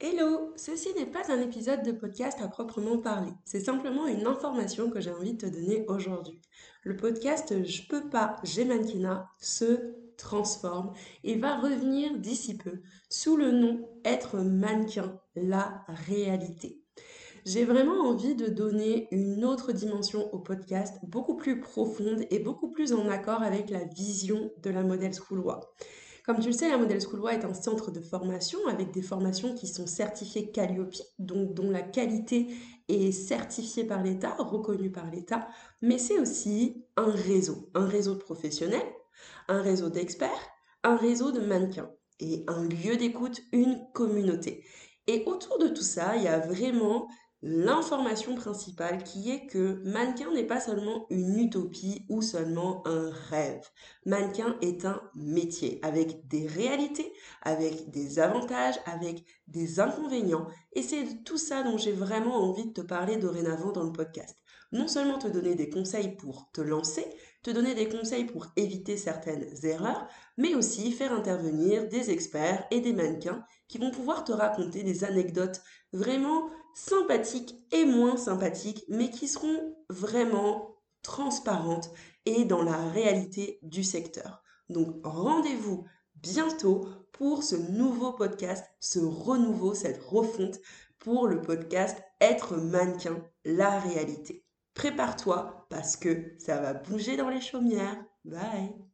Hello, ceci n'est pas un épisode de podcast à proprement parler, c'est simplement une information que j'ai envie de te donner aujourd'hui. Le podcast Je peux pas, j'ai mannequinat se transforme et va revenir d'ici peu sous le nom Être mannequin, la réalité. J'ai vraiment envie de donner une autre dimension au podcast, beaucoup plus profonde et beaucoup plus en accord avec la vision de la Model School comme tu le sais, la Model School est un centre de formation avec des formations qui sont certifiées Calliope, dont la qualité est certifiée par l'État, reconnue par l'État, mais c'est aussi un réseau, un réseau de professionnels, un réseau d'experts, un réseau de mannequins et un lieu d'écoute, une communauté. Et autour de tout ça, il y a vraiment l'information principale qui est que mannequin n'est pas seulement une utopie ou seulement un rêve. Mannequin est un métier avec des réalités, avec des avantages, avec des inconvénients. Et c'est tout ça dont j'ai vraiment envie de te parler dorénavant dans le podcast. Non seulement te donner des conseils pour te lancer, te donner des conseils pour éviter certaines erreurs, mais aussi faire intervenir des experts et des mannequins qui vont pouvoir te raconter des anecdotes vraiment sympathiques et moins sympathiques, mais qui seront vraiment transparentes et dans la réalité du secteur. Donc rendez-vous bientôt pour ce nouveau podcast, ce renouveau, cette refonte pour le podcast Être mannequin, la réalité. Prépare-toi parce que ça va bouger dans les chaumières. Bye